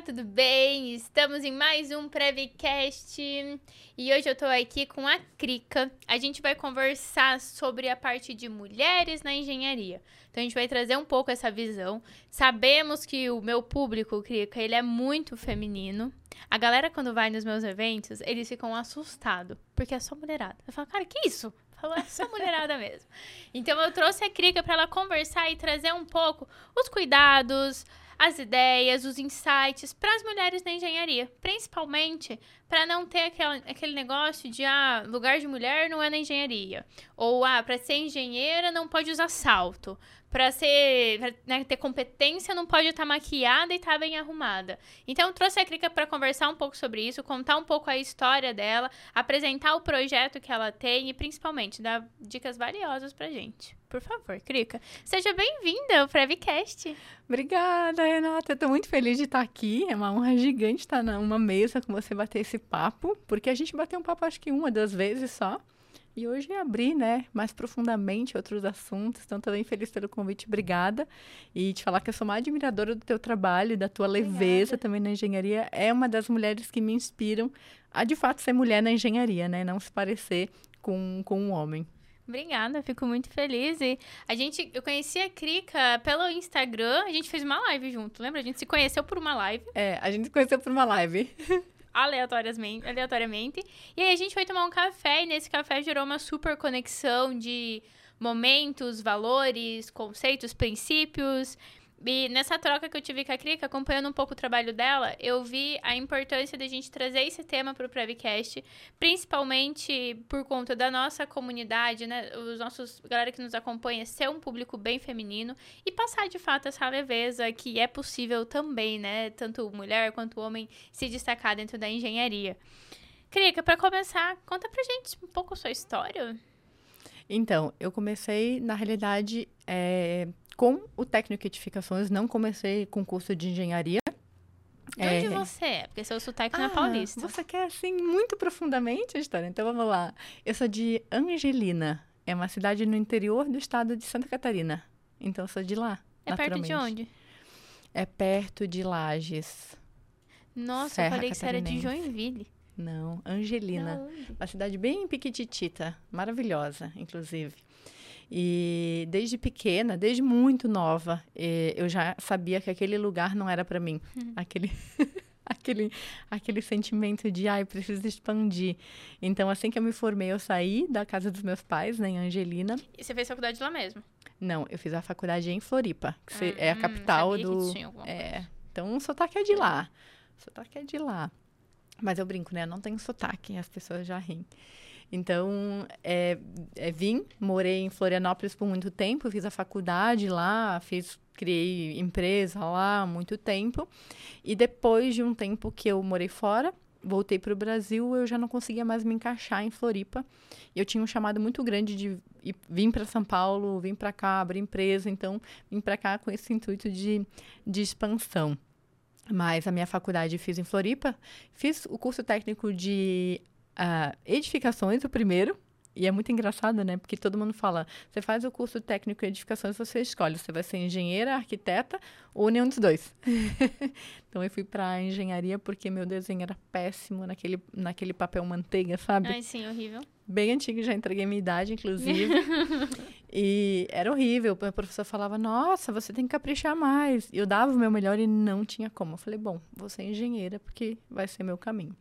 Olá, tudo bem? Estamos em mais um Prevcast e hoje eu tô aqui com a Crica. A gente vai conversar sobre a parte de mulheres na engenharia. Então a gente vai trazer um pouco essa visão. Sabemos que o meu público, Crica, ele é muito feminino. A galera quando vai nos meus eventos, eles ficam assustados, porque é só mulherada. Eu falo, cara, que isso? Falou, é só mulherada mesmo. Então eu trouxe a Crica para ela conversar e trazer um pouco os cuidados, as ideias, os insights para as mulheres na engenharia, principalmente para não ter aquele, aquele negócio de ah, lugar de mulher não é na engenharia, ou ah, para ser engenheira não pode usar salto, para ser pra, né, ter competência não pode estar tá maquiada e estar tá bem arrumada. Então eu trouxe a Krika para conversar um pouco sobre isso, contar um pouco a história dela, apresentar o projeto que ela tem e principalmente dar dicas valiosas pra gente. Por favor, Krika, seja bem-vinda ao Prevcast. Obrigada, Renata. Tô muito feliz de estar aqui. É uma honra gigante estar numa mesa com você bater esse papo, porque a gente bateu um papo acho que uma, duas vezes só. E hoje abrir, né, mais profundamente outros assuntos. Então, também feliz pelo convite, obrigada. E te falar que eu sou uma admiradora do teu trabalho, da tua obrigada. leveza também na engenharia. É uma das mulheres que me inspiram a, de fato, ser mulher na engenharia, né? Não se parecer com, com um homem. Obrigada, fico muito feliz. E a gente, eu conheci a Krika pelo Instagram, a gente fez uma live junto, lembra? A gente se conheceu por uma live. É, a gente se conheceu por uma live. aleatoriamente, aleatoriamente. E aí a gente foi tomar um café e nesse café gerou uma super conexão de momentos, valores, conceitos, princípios. E nessa troca que eu tive com a Krika, acompanhando um pouco o trabalho dela, eu vi a importância da gente trazer esse tema para o Prevcast, principalmente por conta da nossa comunidade, né? Os nossos, galera que nos acompanha, ser um público bem feminino e passar de fato essa leveza que é possível também, né? Tanto mulher quanto homem se destacar dentro da engenharia. Krika, para começar, conta pra gente um pouco a sua história. Então, eu comecei, na realidade, é, com o técnico de edificações, não comecei com curso de engenharia. De onde é... você é? Porque seu sotaque ah, não é ah, paulista. Você quer, assim, muito profundamente a história. Então, vamos lá. Eu sou de Angelina. É uma cidade no interior do estado de Santa Catarina. Então, eu sou de lá, É perto de onde? É perto de Lages. Nossa, Serra eu falei que você era de Joinville. Não, Angelina. Não. Uma cidade bem piquititita, maravilhosa, inclusive. E desde pequena, desde muito nova, eh, eu já sabia que aquele lugar não era para mim. Uhum. Aquele aquele aquele sentimento de ai, preciso expandir. Então, assim que eu me formei, eu saí da casa dos meus pais, né, em Angelina. E você fez faculdade lá mesmo? Não, eu fiz a faculdade em Floripa, que hum, é a hum, capital do é. Então, o sotaque é de lá. O sotaque é de lá. Mas eu brinco, né? Eu não tenho sotaque, as pessoas já riem. Então, é, é, vim, morei em Florianópolis por muito tempo, fiz a faculdade lá, fiz, criei empresa lá há muito tempo. E depois de um tempo que eu morei fora, voltei para o Brasil, eu já não conseguia mais me encaixar em Floripa. Eu tinha um chamado muito grande de vir para São Paulo, vir para cá, abrir empresa, então vim para cá com esse intuito de, de expansão. Mas a minha faculdade fiz em Floripa, fiz o curso técnico de uh, edificações, o primeiro. E é muito engraçado, né? Porque todo mundo fala, você faz o curso técnico de edificações, você escolhe, você vai ser engenheira, arquiteta ou nenhum dos dois. então eu fui para engenharia porque meu desenho era péssimo naquele, naquele papel manteiga, sabe? Ai, sim, horrível. Bem antigo, já entreguei minha idade, inclusive. e era horrível. O professor falava, nossa, você tem que caprichar mais. Eu dava o meu melhor e não tinha como. Eu falei, bom, vou ser engenheira porque vai ser meu caminho.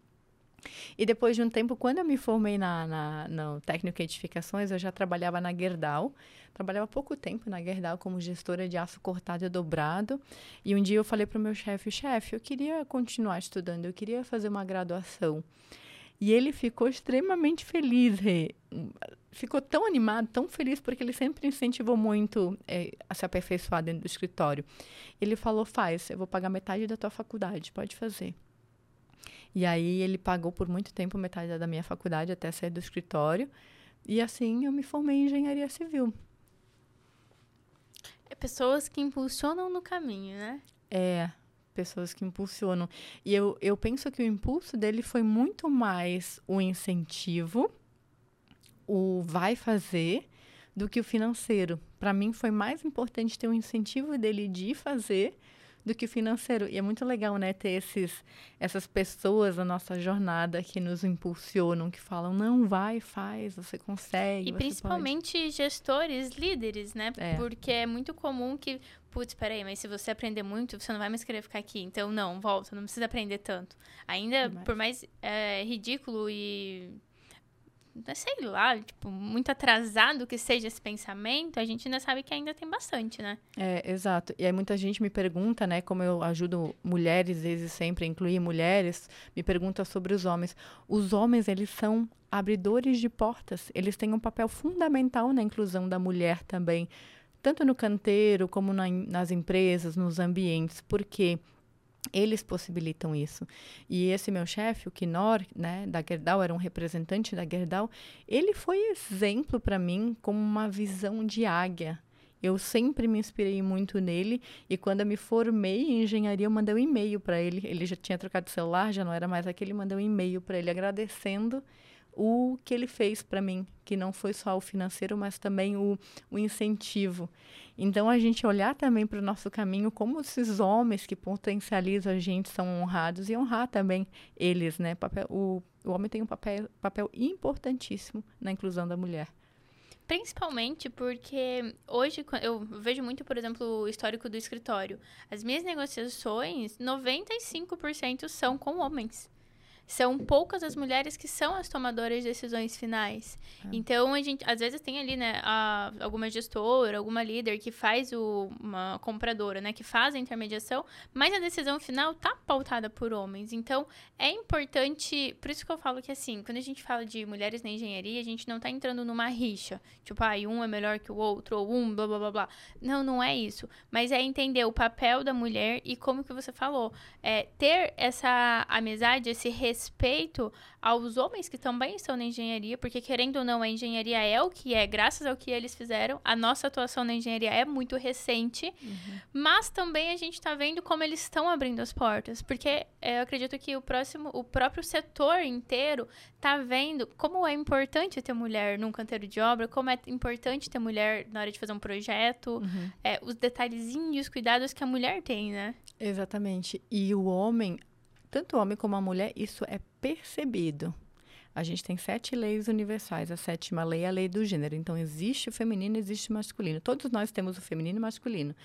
E depois de um tempo, quando eu me formei na, na, no técnico edificações, eu já trabalhava na Gerdau. Trabalhava pouco tempo na Gerdau como gestora de aço cortado e dobrado. E um dia eu falei para o meu chefe, chefe, eu queria continuar estudando, eu queria fazer uma graduação. E ele ficou extremamente feliz, Rê. Ficou tão animado, tão feliz, porque ele sempre incentivou muito é, a se aperfeiçoar dentro do escritório. Ele falou, faz, eu vou pagar metade da tua faculdade, pode fazer. E aí ele pagou por muito tempo metade da minha faculdade até sair do escritório. E assim eu me formei em engenharia civil. É pessoas que impulsionam no caminho, né? É, pessoas que impulsionam. E eu, eu penso que o impulso dele foi muito mais o incentivo, o vai fazer, do que o financeiro. Para mim foi mais importante ter um incentivo dele de fazer do que o financeiro. E é muito legal, né, ter esses, essas pessoas na nossa jornada que nos impulsionam, que falam, não, vai, faz, você consegue. E você principalmente pode. gestores, líderes, né? É. Porque é muito comum que, putz, peraí, mas se você aprender muito, você não vai mais querer ficar aqui. Então, não, volta, não precisa aprender tanto. Ainda, por mais é, ridículo e sei lá, tipo, muito atrasado que seja esse pensamento, a gente ainda sabe que ainda tem bastante, né? É, exato. E aí muita gente me pergunta, né, como eu ajudo mulheres, vezes sempre a incluir mulheres, me pergunta sobre os homens. Os homens, eles são abridores de portas. Eles têm um papel fundamental na inclusão da mulher também, tanto no canteiro como na, nas empresas, nos ambientes, porque eles possibilitam isso. E esse meu chefe, o Knorr, né, da Gerdau, era um representante da Gerdau, ele foi exemplo para mim como uma visão de águia. Eu sempre me inspirei muito nele e quando eu me formei em engenharia, eu mandei um e-mail para ele. Ele já tinha trocado de celular, já não era mais aquele, mandei um e-mail para ele agradecendo o que ele fez para mim, que não foi só o financeiro, mas também o, o incentivo. Então, a gente olhar também para o nosso caminho como esses homens que potencializam a gente são honrados e honrar também eles, né? O, o homem tem um papel, papel importantíssimo na inclusão da mulher. Principalmente porque hoje eu vejo muito, por exemplo, o histórico do escritório. As minhas negociações, 95% são com homens são poucas as mulheres que são as tomadoras de decisões finais. É. Então, a gente, às vezes tem ali, né, a, alguma gestora, alguma líder que faz o, uma compradora, né, que faz a intermediação, mas a decisão final tá pautada por homens. Então, é importante, por isso que eu falo que, assim, quando a gente fala de mulheres na engenharia, a gente não tá entrando numa rixa, tipo, ah, um é melhor que o outro, ou um, blá, blá, blá, blá. Não, não é isso. Mas é entender o papel da mulher e como que você falou, é ter essa amizade, esse respeito respeito aos homens que também estão na engenharia, porque querendo ou não, a engenharia é o que é, graças ao que eles fizeram. A nossa atuação na engenharia é muito recente, uhum. mas também a gente está vendo como eles estão abrindo as portas, porque é, eu acredito que o próximo, o próprio setor inteiro está vendo como é importante ter mulher num canteiro de obra, como é importante ter mulher na hora de fazer um projeto, uhum. é, os detalhezinhos, cuidados que a mulher tem, né? Exatamente. E o homem, tanto o homem como a mulher, isso é percebido. A gente tem sete leis universais. A sétima lei é a lei do gênero. Então, existe o feminino existe o masculino. Todos nós temos o feminino e o masculino.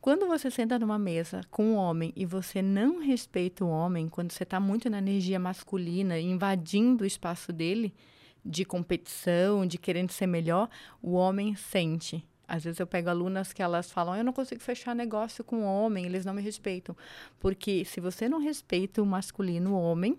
Quando você senta numa mesa com um homem e você não respeita o homem, quando você está muito na energia masculina, invadindo o espaço dele, de competição, de querendo ser melhor, o homem sente. Às vezes eu pego alunas que elas falam, eu não consigo fechar negócio com homem, eles não me respeitam. Porque se você não respeita o masculino, o homem,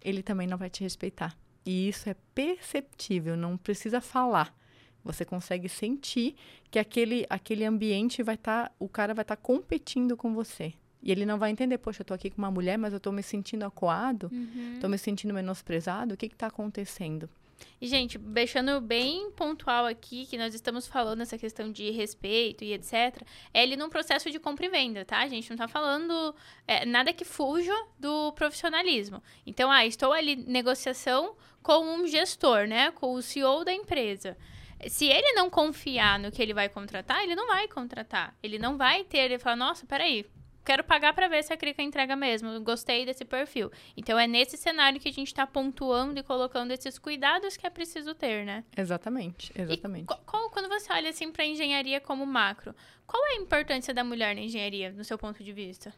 ele também não vai te respeitar. E isso é perceptível, não precisa falar. Você consegue sentir que aquele, aquele ambiente vai estar, tá, o cara vai estar tá competindo com você. E ele não vai entender, poxa, eu tô aqui com uma mulher, mas eu tô me sentindo acuado, uhum. tô me sentindo menosprezado, o que que tá acontecendo? E, gente, deixando bem pontual aqui que nós estamos falando essa questão de respeito e etc. É ele num processo de compra e venda, tá? A gente não tá falando é, nada que fuja do profissionalismo. Então, ah, estou ali negociação com um gestor, né? Com o CEO da empresa. Se ele não confiar no que ele vai contratar, ele não vai contratar. Ele não vai ter, ele fala, nossa, peraí, quero pagar para ver se a Crica entrega mesmo. Gostei desse perfil. Então é nesse cenário que a gente está pontuando e colocando esses cuidados que é preciso ter, né? Exatamente, exatamente. Qual, quando você olha assim para engenharia como macro, qual é a importância da mulher na engenharia, no seu ponto de vista?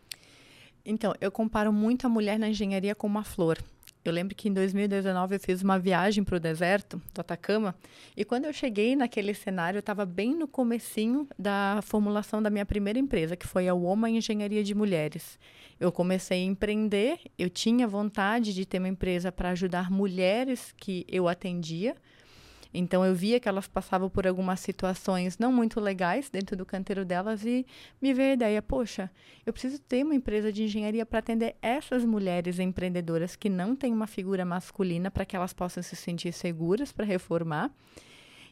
Então, eu comparo muito a mulher na engenharia com uma flor. Eu lembro que em 2019 eu fiz uma viagem para o deserto do Atacama e quando eu cheguei naquele cenário, eu estava bem no comecinho da formulação da minha primeira empresa, que foi a Woman Engenharia de Mulheres. Eu comecei a empreender, eu tinha vontade de ter uma empresa para ajudar mulheres que eu atendia, então eu via que elas passavam por algumas situações não muito legais dentro do canteiro delas e me veio a ideia, poxa, eu preciso ter uma empresa de engenharia para atender essas mulheres empreendedoras que não têm uma figura masculina para que elas possam se sentir seguras para reformar.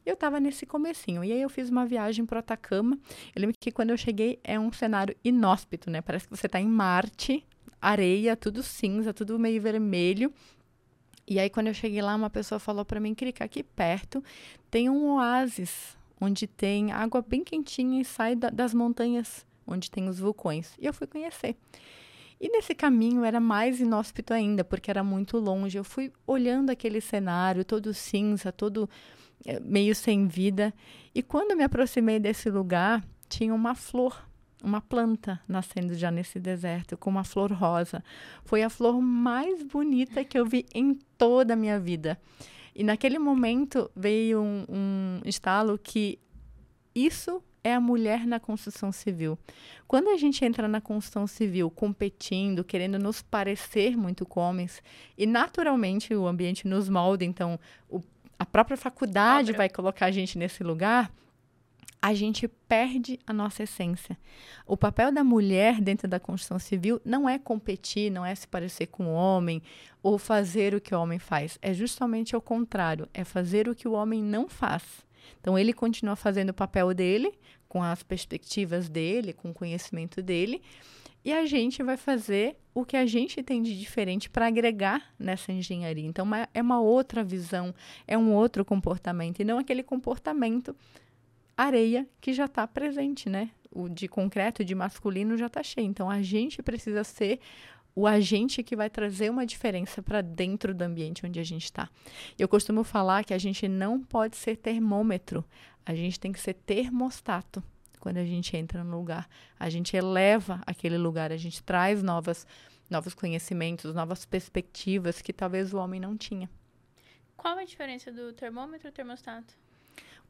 Eu estava nesse comecinho. E aí eu fiz uma viagem para Atacama. Eu lembro que quando eu cheguei é um cenário inóspito, né? Parece que você está em Marte, areia, tudo cinza, tudo meio vermelho. E aí, quando eu cheguei lá, uma pessoa falou para mim, Krika, aqui perto tem um oásis, onde tem água bem quentinha e sai da, das montanhas onde tem os vulcões. E eu fui conhecer. E nesse caminho era mais inóspito ainda, porque era muito longe. Eu fui olhando aquele cenário, todo cinza, todo eh, meio sem vida. E quando me aproximei desse lugar, tinha uma flor, uma planta nascendo já nesse deserto, com uma flor rosa. Foi a flor mais bonita que eu vi em toda a minha vida. E naquele momento veio um, um estalo que isso é a mulher na construção civil. Quando a gente entra na construção civil competindo, querendo nos parecer muito com homens, e naturalmente o ambiente nos molda, então o, a própria faculdade Óbvio. vai colocar a gente nesse lugar, a gente perde a nossa essência. O papel da mulher dentro da construção civil não é competir, não é se parecer com o homem ou fazer o que o homem faz. É justamente o contrário, é fazer o que o homem não faz. Então, ele continua fazendo o papel dele, com as perspectivas dele, com o conhecimento dele, e a gente vai fazer o que a gente tem de diferente para agregar nessa engenharia. Então, é uma outra visão, é um outro comportamento, e não aquele comportamento areia que já está presente, né? O de concreto, de masculino já está cheio. Então, a gente precisa ser o agente que vai trazer uma diferença para dentro do ambiente onde a gente está. Eu costumo falar que a gente não pode ser termômetro, a gente tem que ser termostato quando a gente entra no lugar. A gente eleva aquele lugar, a gente traz novas, novos conhecimentos, novas perspectivas que talvez o homem não tinha. Qual a diferença do termômetro e termostato?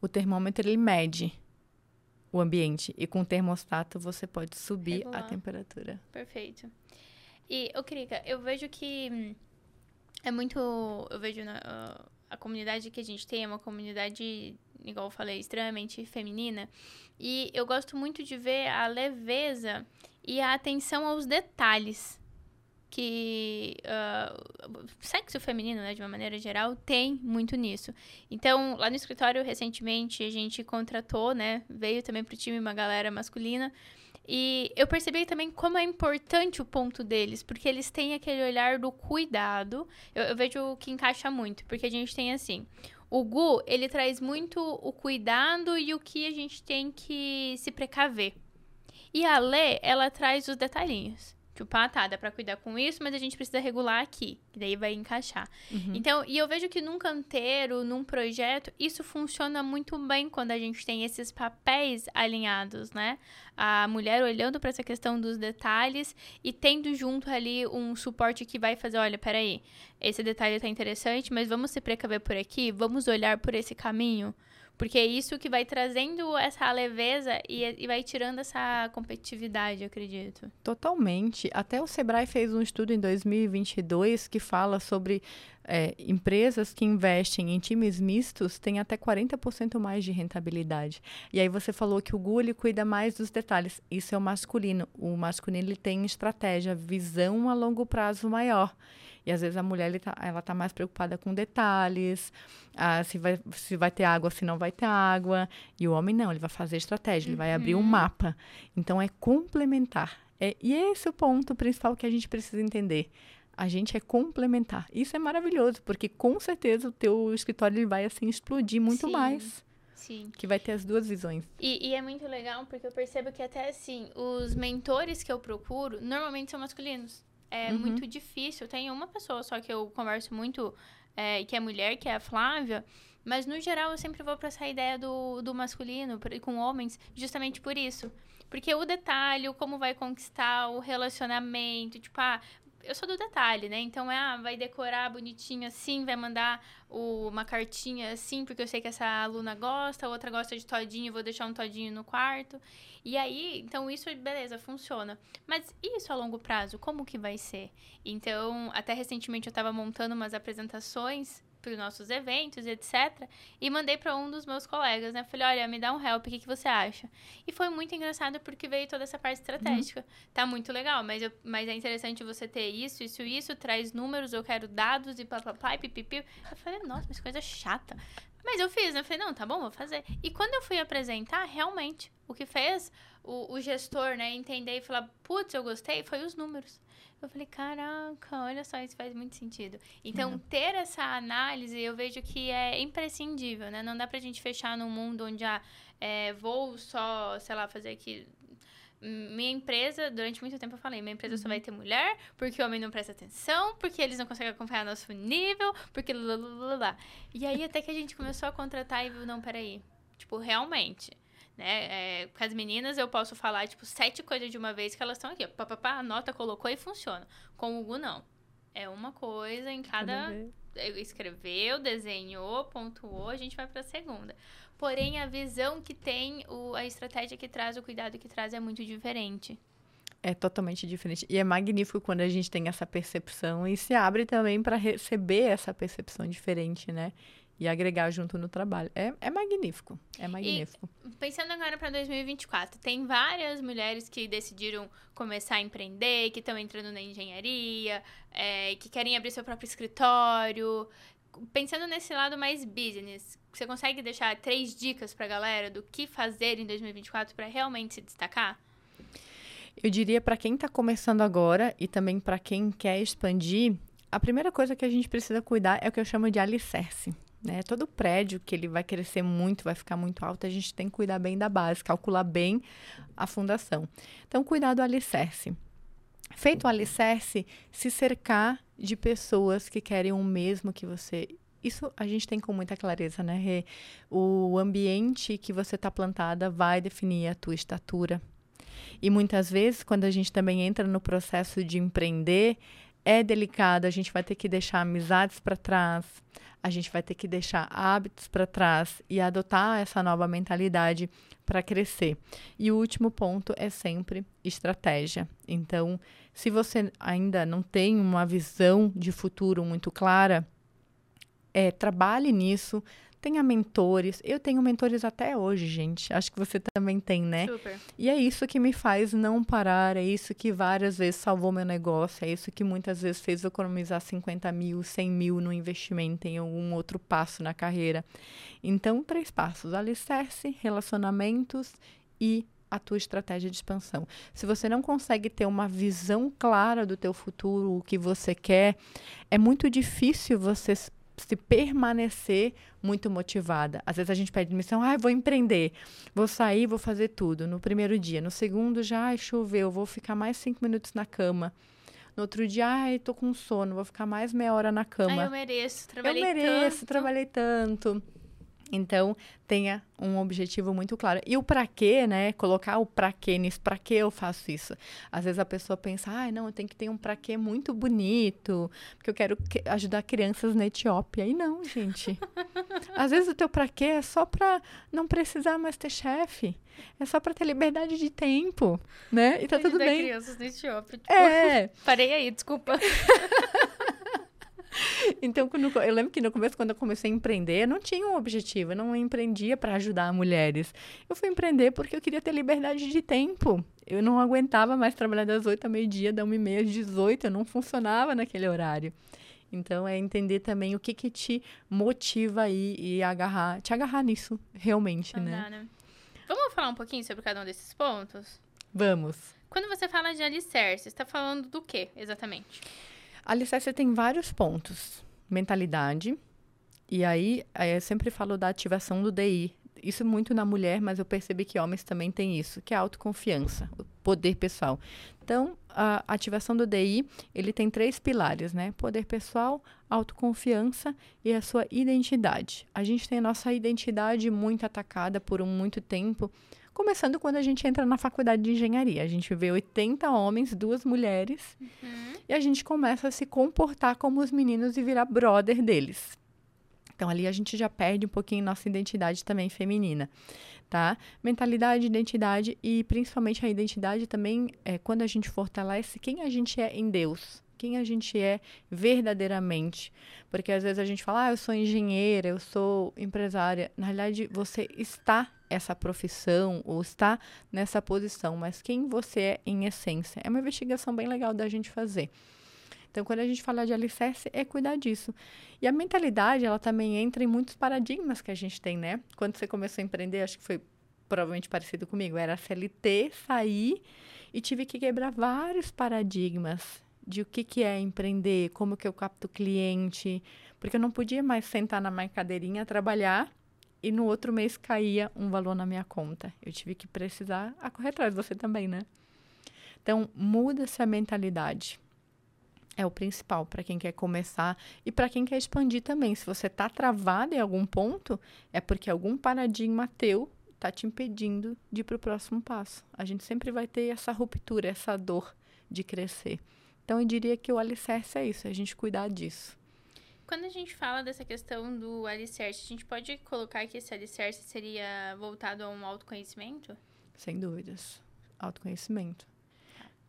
O termômetro ele mede o ambiente e com o termostato você pode subir Regular. a temperatura. Perfeito. E, ô, Krika, eu vejo que hum, é muito. Eu vejo na, uh, a comunidade que a gente tem é uma comunidade, igual eu falei, extremamente feminina. E eu gosto muito de ver a leveza e a atenção aos detalhes que uh, sexo feminino, né, de uma maneira geral, tem muito nisso. Então, lá no escritório, recentemente, a gente contratou, né, veio também pro time uma galera masculina e eu percebi também como é importante o ponto deles, porque eles têm aquele olhar do cuidado. Eu, eu vejo que encaixa muito, porque a gente tem assim. O Gu, ele traz muito o cuidado e o que a gente tem que se precaver. E a Lê, ela traz os detalhinhos. Tipo, ah, tá, dá pra cuidar com isso, mas a gente precisa regular aqui. Que daí vai encaixar. Uhum. Então, e eu vejo que num canteiro, num projeto, isso funciona muito bem quando a gente tem esses papéis alinhados, né? A mulher olhando para essa questão dos detalhes e tendo junto ali um suporte que vai fazer, olha, peraí, esse detalhe tá interessante, mas vamos se precaver por aqui, vamos olhar por esse caminho. Porque é isso que vai trazendo essa leveza e, e vai tirando essa competitividade, acredito. Totalmente. Até o Sebrae fez um estudo em 2022 que fala sobre é, empresas que investem em times mistos têm até 40% mais de rentabilidade. E aí você falou que o Gu ele cuida mais dos detalhes. Isso é o masculino. O masculino ele tem estratégia, visão a longo prazo maior. E às vezes a mulher ele tá, ela tá mais preocupada com detalhes, ah, se, vai, se vai ter água, se não vai ter água. E o homem não, ele vai fazer estratégia, ele vai abrir um uhum. mapa. Então é complementar. É, e esse é o ponto principal que a gente precisa entender. A gente é complementar. Isso é maravilhoso, porque com certeza o teu escritório ele vai assim explodir muito Sim. mais. Sim. Que vai ter as duas visões. E, e, é muito legal porque eu percebo que até assim, os mentores que eu procuro normalmente são masculinos é uhum. muito difícil. Tem uma pessoa só que eu converso muito, é, que é mulher, que é a Flávia. Mas, no geral, eu sempre vou para essa ideia do, do masculino, com homens, justamente por isso. Porque o detalhe, como vai conquistar o relacionamento, tipo, ah, eu sou do detalhe, né? Então, é, ah, vai decorar bonitinho assim, vai mandar o, uma cartinha assim, porque eu sei que essa aluna gosta, outra gosta de todinho, vou deixar um todinho no quarto. E aí, então isso, beleza, funciona. Mas isso a longo prazo, como que vai ser? Então, até recentemente eu estava montando umas apresentações para os nossos eventos, etc. E mandei para um dos meus colegas, né? Falei, olha, me dá um help, o que, que você acha? E foi muito engraçado porque veio toda essa parte estratégica. Uhum. Tá muito legal, mas, eu, mas é interessante você ter isso, isso, isso, traz números, eu quero dados e papapá e pipipi. Eu falei, nossa, mas coisa chata. Mas eu fiz, né? Eu falei, não, tá bom, vou fazer. E quando eu fui apresentar, realmente, o que fez o, o gestor, né, entender e falar, putz, eu gostei, foi os números. Eu falei, caraca, olha só, isso faz muito sentido. Então, é. ter essa análise, eu vejo que é imprescindível, né? Não dá pra gente fechar num mundo onde, ah, é, vou só, sei lá, fazer aqui minha empresa, durante muito tempo eu falei, minha empresa uhum. só vai ter mulher, porque o homem não presta atenção, porque eles não conseguem acompanhar nosso nível, porque lá. E aí até que a gente começou a contratar e viu, não, peraí. Tipo, realmente. Né? É, com as meninas eu posso falar, tipo, sete coisas de uma vez que elas estão aqui. Papapá, anota, colocou e funciona. Com o Hugo, não. É uma coisa em cada. Escreveu, desenhou, pontuou, a gente vai pra segunda. Porém, a visão que tem, o, a estratégia que traz, o cuidado que traz é muito diferente. É totalmente diferente. E é magnífico quando a gente tem essa percepção e se abre também para receber essa percepção diferente, né? E agregar junto no trabalho. É, é magnífico. É magnífico. E, pensando agora para 2024, tem várias mulheres que decidiram começar a empreender, que estão entrando na engenharia, é, que querem abrir seu próprio escritório. Pensando nesse lado mais business, você consegue deixar três dicas para a galera do que fazer em 2024 para realmente se destacar? Eu diria para quem está começando agora e também para quem quer expandir, a primeira coisa que a gente precisa cuidar é o que eu chamo de alicerce. Né? Todo prédio que ele vai crescer muito, vai ficar muito alto, a gente tem que cuidar bem da base, calcular bem a fundação. Então, cuidar do alicerce. Feito o alicerce, se cercar de pessoas que querem o mesmo que você isso a gente tem com muita clareza, né, Rê? O ambiente que você está plantada vai definir a tua estatura. E muitas vezes, quando a gente também entra no processo de empreender, é delicado, a gente vai ter que deixar amizades para trás, a gente vai ter que deixar hábitos para trás e adotar essa nova mentalidade para crescer. E o último ponto é sempre estratégia. Então, se você ainda não tem uma visão de futuro muito clara, é, trabalhe nisso, tenha mentores. Eu tenho mentores até hoje, gente. Acho que você também tem, né? Super. E é isso que me faz não parar, é isso que várias vezes salvou meu negócio, é isso que muitas vezes fez eu economizar 50 mil, 100 mil no investimento em algum outro passo na carreira. Então, três passos: alicerce, relacionamentos e a tua estratégia de expansão. Se você não consegue ter uma visão clara do teu futuro, o que você quer, é muito difícil você se permanecer muito motivada. Às vezes a gente pede missão, ah, vou empreender, vou sair, vou fazer tudo. No primeiro dia, no segundo já, ai, choveu, vou ficar mais cinco minutos na cama. No outro dia, ai, tô com sono, vou ficar mais meia hora na cama. Ai, eu mereço, trabalhei tanto. Eu mereço, tanto. trabalhei tanto. Então, tenha um objetivo muito claro. E o para quê, né? Colocar o para quê nisso, para que eu faço isso? Às vezes a pessoa pensa, ah, não, eu tenho que ter um para quê muito bonito, porque eu quero que ajudar crianças na Etiópia. E não, gente. Às vezes o teu para quê é só para não precisar mais ter chefe. É só para ter liberdade de tempo, né? E tá tudo bem. crianças na Etiópia. Tipo, é. Parei aí, desculpa. Então, quando, eu lembro que no começo, quando eu comecei a empreender, eu não tinha um objetivo, eu não empreendia para ajudar mulheres. Eu fui empreender porque eu queria ter liberdade de tempo. Eu não aguentava mais trabalhar das 8 ao meio-dia, da 1 e meia às 18, eu não funcionava naquele horário. Então, é entender também o que que te motiva aí e agarrar, te agarrar nisso, realmente, né? né? Vamos falar um pouquinho sobre cada um desses pontos? Vamos. Quando você fala de alicerce, você está falando do que exatamente? Alicerce tem vários pontos. Mentalidade. E aí, eu sempre falo da ativação do DI. Isso muito na mulher, mas eu percebi que homens também têm isso, que é a autoconfiança, o poder pessoal. Então, a ativação do DI, ele tem três pilares, né? Poder pessoal, autoconfiança e a sua identidade. A gente tem a nossa identidade muito atacada por um muito tempo, Começando quando a gente entra na faculdade de engenharia. A gente vê 80 homens, duas mulheres, uhum. e a gente começa a se comportar como os meninos e virar brother deles. Então ali a gente já perde um pouquinho nossa identidade também feminina, tá? Mentalidade, identidade e principalmente a identidade também é quando a gente fortalece quem a gente é em Deus, quem a gente é verdadeiramente. Porque às vezes a gente fala, ah, eu sou engenheira, eu sou empresária. Na realidade, você está essa profissão ou está nessa posição, mas quem você é em essência. É uma investigação bem legal da gente fazer. Então, quando a gente fala de alicerce, é cuidar disso. E a mentalidade, ela também entra em muitos paradigmas que a gente tem, né? Quando você começou a empreender, acho que foi provavelmente parecido comigo, era CLT, sair e tive que quebrar vários paradigmas de o que, que é empreender, como que eu capto cliente, porque eu não podia mais sentar na minha cadeirinha, trabalhar e no outro mês caía um valor na minha conta. Eu tive que precisar a correr atrás, você também, né? Então, muda-se a mentalidade. É o principal para quem quer começar e para quem quer expandir também. Se você está travado em algum ponto, é porque algum paradigma teu está te impedindo de ir para o próximo passo. A gente sempre vai ter essa ruptura, essa dor de crescer. Então, eu diria que o alicerce é isso, é a gente cuidar disso. Quando a gente fala dessa questão do alicerce, a gente pode colocar que esse alicerce seria voltado a um autoconhecimento? Sem dúvidas. Autoconhecimento.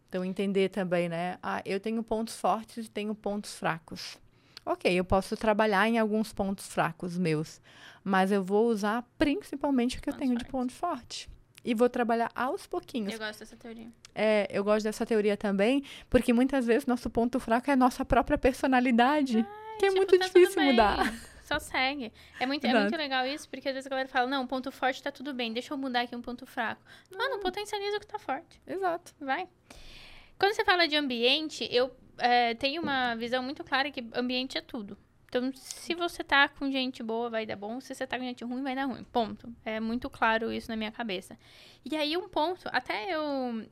Então, entender também, né? Ah, eu tenho pontos fortes e tenho pontos fracos. Ok, eu posso trabalhar em alguns pontos fracos meus, mas eu vou usar principalmente o que pontos eu tenho fortes. de ponto forte. E vou trabalhar aos pouquinhos. Eu gosto dessa teoria. É, eu gosto dessa teoria também, porque muitas vezes nosso ponto fraco é a nossa própria personalidade, Ai, que é tipo, muito tá difícil mudar. Só segue. É muito, é muito legal isso, porque às vezes a galera fala, não, ponto forte tá tudo bem, deixa eu mudar aqui um ponto fraco. Mano, potencializa o que tá forte. Exato. Vai. Quando você fala de ambiente, eu é, tenho uma visão muito clara que ambiente é tudo. Então, se você tá com gente boa, vai dar bom. Se você tá com gente ruim, vai dar ruim. Ponto. É muito claro isso na minha cabeça. E aí, um ponto, até eu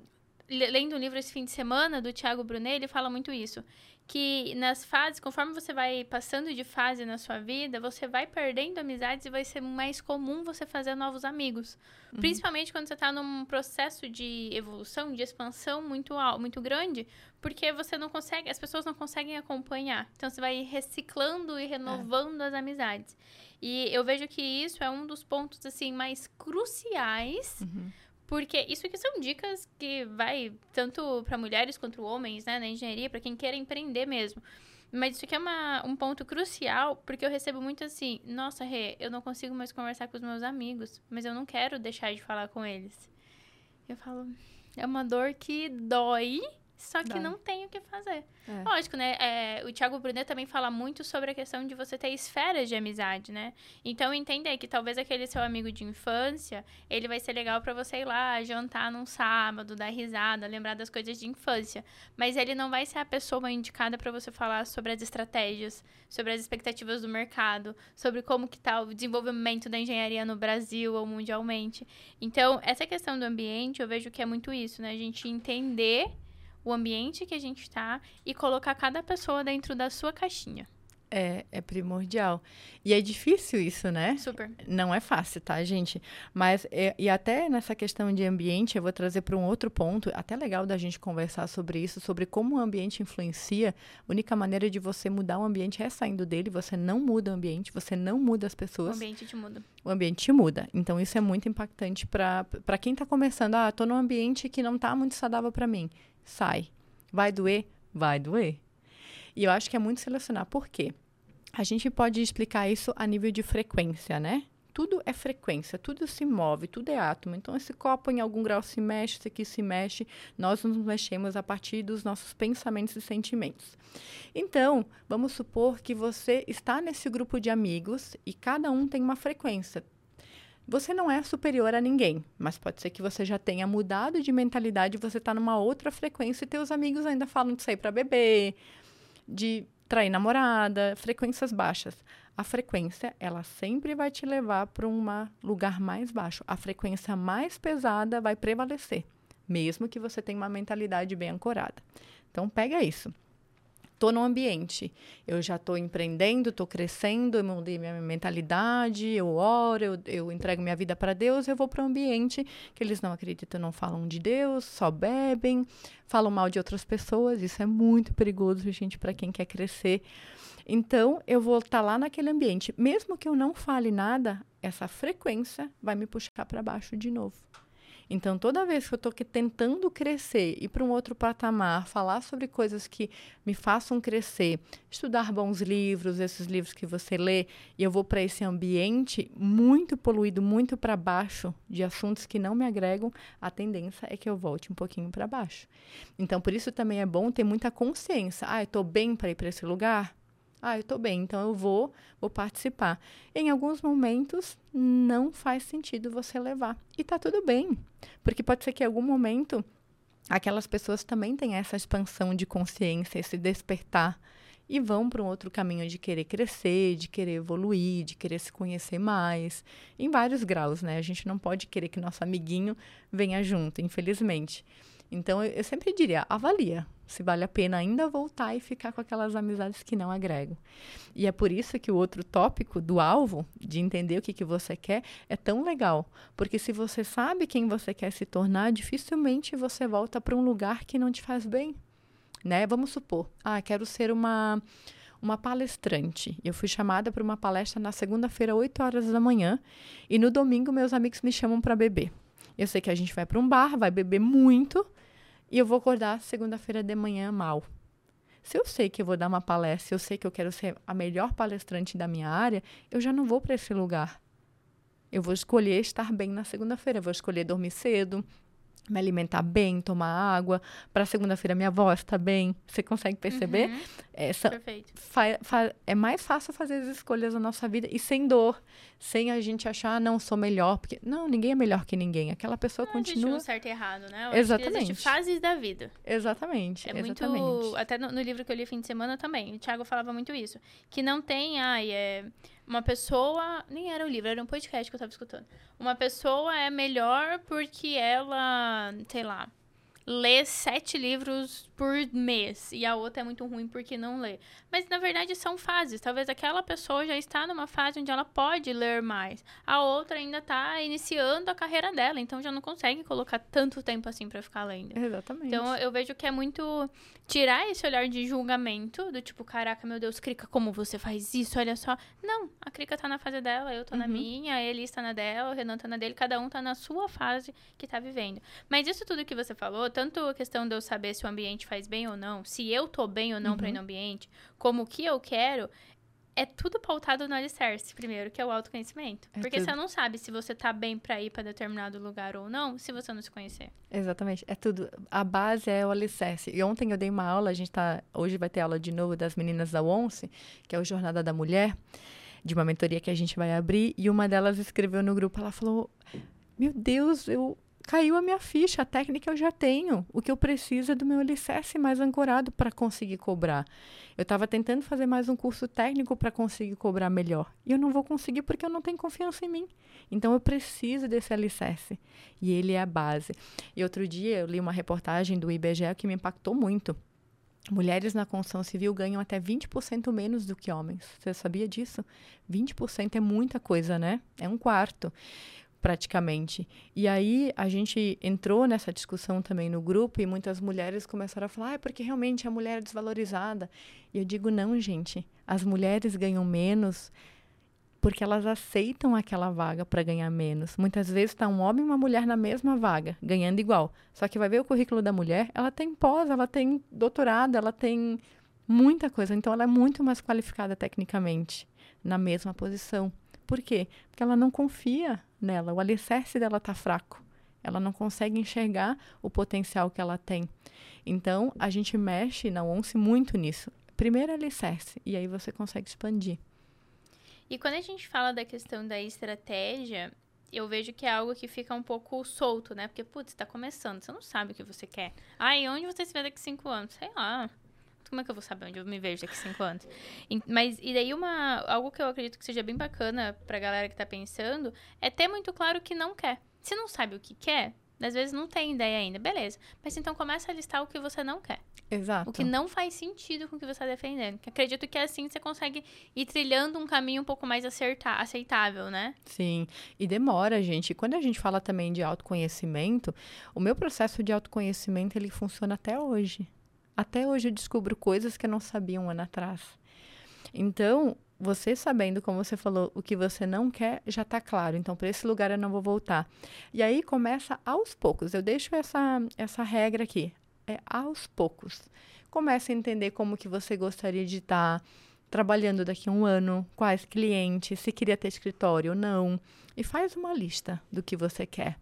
lendo um livro esse fim de semana do Thiago Brunet, ele fala muito isso que nas fases, conforme você vai passando de fase na sua vida, você vai perdendo amizades e vai ser mais comum você fazer novos amigos. Uhum. Principalmente quando você está num processo de evolução, de expansão muito muito grande, porque você não consegue, as pessoas não conseguem acompanhar. Então você vai reciclando e renovando é. as amizades. E eu vejo que isso é um dos pontos assim mais cruciais. Uhum porque isso aqui são dicas que vai tanto para mulheres quanto homens, né, na engenharia, para quem quer empreender mesmo. Mas isso aqui é uma, um ponto crucial, porque eu recebo muito assim: nossa, Rê, eu não consigo mais conversar com os meus amigos, mas eu não quero deixar de falar com eles. Eu falo, é uma dor que dói, só que Dá. não tem o que fazer. É. Lógico, né? É, o Thiago Brunet também fala muito sobre a questão de você ter esferas de amizade, né? Então, entenda aí que talvez aquele seu amigo de infância, ele vai ser legal para você ir lá jantar num sábado, dar risada, lembrar das coisas de infância. Mas ele não vai ser a pessoa indicada para você falar sobre as estratégias, sobre as expectativas do mercado, sobre como que tá o desenvolvimento da engenharia no Brasil ou mundialmente. Então, essa questão do ambiente, eu vejo que é muito isso, né? A gente entender o ambiente que a gente está e colocar cada pessoa dentro da sua caixinha. É, é primordial. E é difícil isso, né? Super. Não é fácil, tá, gente? Mas, é, e até nessa questão de ambiente, eu vou trazer para um outro ponto, até legal da gente conversar sobre isso, sobre como o ambiente influencia. A única maneira de você mudar o ambiente é saindo dele, você não muda o ambiente, você não muda as pessoas. O ambiente te muda. O ambiente te muda. Então, isso é muito impactante para quem está começando. Ah, tô num ambiente que não está muito saudável para mim sai. Vai doer? Vai doer. E eu acho que é muito selecionar. Por quê? A gente pode explicar isso a nível de frequência, né? Tudo é frequência, tudo se move, tudo é átomo. Então, esse copo em algum grau se mexe, esse aqui se mexe. Nós nos mexemos a partir dos nossos pensamentos e sentimentos. Então, vamos supor que você está nesse grupo de amigos e cada um tem uma frequência. Você não é superior a ninguém, mas pode ser que você já tenha mudado de mentalidade, você está numa outra frequência e teus amigos ainda falam de sair para beber, de trair namorada, frequências baixas. A frequência, ela sempre vai te levar para um lugar mais baixo. A frequência mais pesada vai prevalecer, mesmo que você tenha uma mentalidade bem ancorada. Então, pega isso estou no ambiente. Eu já estou empreendendo, estou crescendo, eu mudei minha mentalidade, eu oro, eu, eu entrego minha vida para Deus, eu vou para um ambiente que eles não acreditam, não falam de Deus, só bebem, falam mal de outras pessoas. Isso é muito perigoso, gente, para quem quer crescer. Então, eu vou estar tá lá naquele ambiente. Mesmo que eu não fale nada, essa frequência vai me puxar para baixo de novo. Então, toda vez que eu estou tentando crescer, ir para um outro patamar, falar sobre coisas que me façam crescer, estudar bons livros, esses livros que você lê, e eu vou para esse ambiente muito poluído, muito para baixo, de assuntos que não me agregam, a tendência é que eu volte um pouquinho para baixo. Então, por isso também é bom ter muita consciência. Ah, eu estou bem para ir para esse lugar? Ah, eu estou bem, então eu vou, vou participar. Em alguns momentos não faz sentido você levar. E tá tudo bem, porque pode ser que em algum momento aquelas pessoas também tenham essa expansão de consciência, esse despertar e vão para um outro caminho de querer crescer, de querer evoluir, de querer se conhecer mais, em vários graus, né? A gente não pode querer que nosso amiguinho venha junto, infelizmente. Então, eu, sempre diria, avalia se vale a pena ainda voltar e ficar com aquelas amizades que não agregam. E é por isso que o outro tópico do alvo, de entender o que, que você quer, é tão legal. Porque se você sabe quem você quer se tornar, dificilmente você volta para um lugar que não te faz bem. Né? Vamos supor, ah, quero ser uma uma palestrante. Eu fui chamada para uma palestra na segunda-feira, 8 horas da manhã, e no domingo meus amigos me chamam para beber. Eu sei que a gente vai para um bar, vai beber muito, e eu vou acordar segunda-feira de manhã mal. Se eu sei que eu vou dar uma palestra, eu sei que eu quero ser a melhor palestrante da minha área, eu já não vou para esse lugar. Eu vou escolher estar bem na segunda-feira, vou escolher dormir cedo, me alimentar bem, tomar água. Para segunda-feira minha voz está bem. Você consegue perceber? Uhum. Essa, Perfeito. é mais fácil fazer as escolhas na nossa vida e sem dor, sem a gente achar, ah, não, sou melhor. Porque, não, ninguém é melhor que ninguém. Aquela pessoa não continua. Existe um certo e errado, né? Eu Exatamente. Existe fases da vida. Exatamente. É exatamente. muito. Até no, no, livro que eu li fim de semana também, o Thiago falava muito isso. Que não tem, ai, é uma pessoa. Nem era um livro, era um podcast que eu tava escutando. Uma pessoa é melhor porque ela, sei lá, lê sete livros por mês e a outra é muito ruim porque não lê. Mas na verdade são fases. Talvez aquela pessoa já está numa fase onde ela pode ler mais. A outra ainda está iniciando a carreira dela, então já não consegue colocar tanto tempo assim para ficar lendo. Exatamente. Então eu vejo que é muito tirar esse olhar de julgamento do tipo, caraca, meu Deus, Krika, como você faz isso? Olha só. Não, a Krika tá na fase dela, eu tô uhum. na minha, a Eli está na dela, o Renan tá na dele, cada um tá na sua fase que tá vivendo. Mas isso tudo que você falou, tanto a questão de eu saber se o ambiente faz bem ou não, se eu tô bem ou não uhum. para ir no ambiente, como o que eu quero, é tudo pautado no alicerce, primeiro, que é o autoconhecimento. É Porque tudo. você não sabe se você tá bem para ir para determinado lugar ou não, se você não se conhecer. Exatamente, é tudo. A base é o alicerce. E ontem eu dei uma aula, a gente tá, hoje vai ter aula de novo das meninas da ONCE, que é o Jornada da Mulher, de uma mentoria que a gente vai abrir, e uma delas escreveu no grupo, ela falou: "Meu Deus, eu caiu a minha ficha, a técnica eu já tenho. O que eu preciso é do meu alicerce mais ancorado para conseguir cobrar. Eu estava tentando fazer mais um curso técnico para conseguir cobrar melhor. E eu não vou conseguir porque eu não tenho confiança em mim. Então eu preciso desse alicerce. E ele é a base. E outro dia eu li uma reportagem do IBGE que me impactou muito. Mulheres na construção civil ganham até 20% menos do que homens. Você sabia disso? 20% é muita coisa, né? É um quarto praticamente. E aí a gente entrou nessa discussão também no grupo e muitas mulheres começaram a falar, ah, é porque realmente a mulher é desvalorizada. E eu digo, não, gente, as mulheres ganham menos porque elas aceitam aquela vaga para ganhar menos. Muitas vezes está um homem e uma mulher na mesma vaga, ganhando igual. Só que vai ver o currículo da mulher, ela tem pós, ela tem doutorado, ela tem muita coisa. Então ela é muito mais qualificada tecnicamente na mesma posição. Por quê? Porque ela não confia nela, o alicerce dela está fraco. Ela não consegue enxergar o potencial que ela tem. Então, a gente mexe na ONCE muito nisso. Primeiro alicerce, e aí você consegue expandir. E quando a gente fala da questão da estratégia, eu vejo que é algo que fica um pouco solto, né? Porque, putz, está começando, você não sabe o que você quer. Ah, e onde você se vê daqui cinco anos? Sei lá como é que eu vou saber onde eu me vejo daqui a cinco anos? E, mas, e daí uma, algo que eu acredito que seja bem bacana pra galera que tá pensando, é ter muito claro o que não quer. Se não sabe o que quer, às vezes não tem ideia ainda, beleza. Mas então começa a listar o que você não quer. Exato. O que não faz sentido com o que você está defendendo. Que acredito que assim você consegue ir trilhando um caminho um pouco mais acertar, aceitável, né? Sim. E demora, gente. Quando a gente fala também de autoconhecimento, o meu processo de autoconhecimento ele funciona até hoje. Até hoje eu descubro coisas que eu não sabia um ano atrás. Então, você sabendo, como você falou, o que você não quer, já está claro. Então, para esse lugar eu não vou voltar. E aí começa aos poucos. Eu deixo essa, essa regra aqui. É aos poucos. Comece a entender como que você gostaria de estar tá trabalhando daqui a um ano, quais clientes, se queria ter escritório ou não. E faz uma lista do que você quer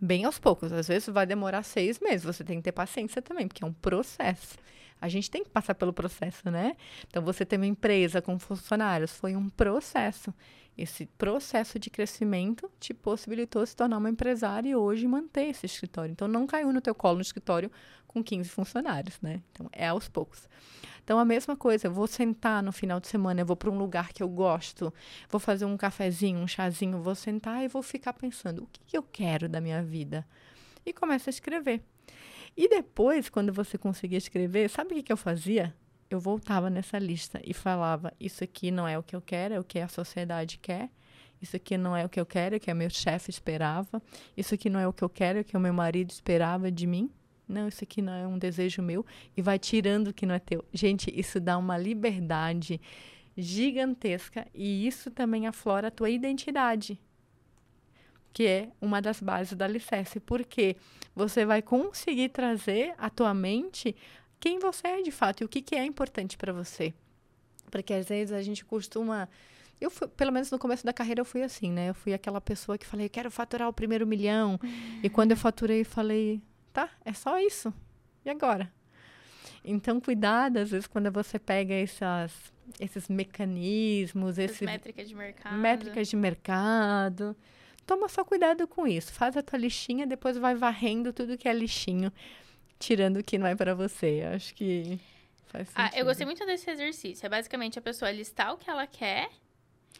bem aos poucos. Às vezes vai demorar seis meses. Você tem que ter paciência também, porque é um processo. A gente tem que passar pelo processo, né? Então, você tem uma empresa com funcionários, foi um processo. Esse processo de crescimento te possibilitou se tornar uma empresária e hoje manter esse escritório. Então, não caiu no teu colo no escritório com 15 funcionários, né? Então, é aos poucos. Então, a mesma coisa, eu vou sentar no final de semana, eu vou para um lugar que eu gosto, vou fazer um cafezinho, um chazinho, vou sentar e vou ficar pensando, o que, que eu quero da minha vida? E começa a escrever. E depois, quando você conseguir escrever, sabe o que, que eu fazia? Eu voltava nessa lista e falava: Isso aqui não é o que eu quero, é o que a sociedade quer. Isso aqui não é o que eu quero, é o que meu chefe esperava. Isso aqui não é o que eu quero, é o que o meu marido esperava de mim. Não, isso aqui não é um desejo meu. E vai tirando o que não é teu. Gente, isso dá uma liberdade gigantesca e isso também aflora a tua identidade, que é uma das bases da alicerce, porque você vai conseguir trazer à tua mente quem você é de fato e o que, que é importante para você. Porque às vezes a gente costuma. Eu fui, pelo menos no começo da carreira eu fui assim, né? Eu fui aquela pessoa que falei, quero faturar o primeiro milhão. E quando eu faturei, falei, tá, é só isso. E agora? Então, cuidado, às vezes, quando você pega essas, esses mecanismos, esses métricas de mercado. Métricas de mercado. Toma só cuidado com isso. Faz a tua listinha, depois vai varrendo tudo que é lixinho tirando o que não é para você. Acho que faz sentido. Ah, eu gostei muito desse exercício. É basicamente a pessoa listar o que ela quer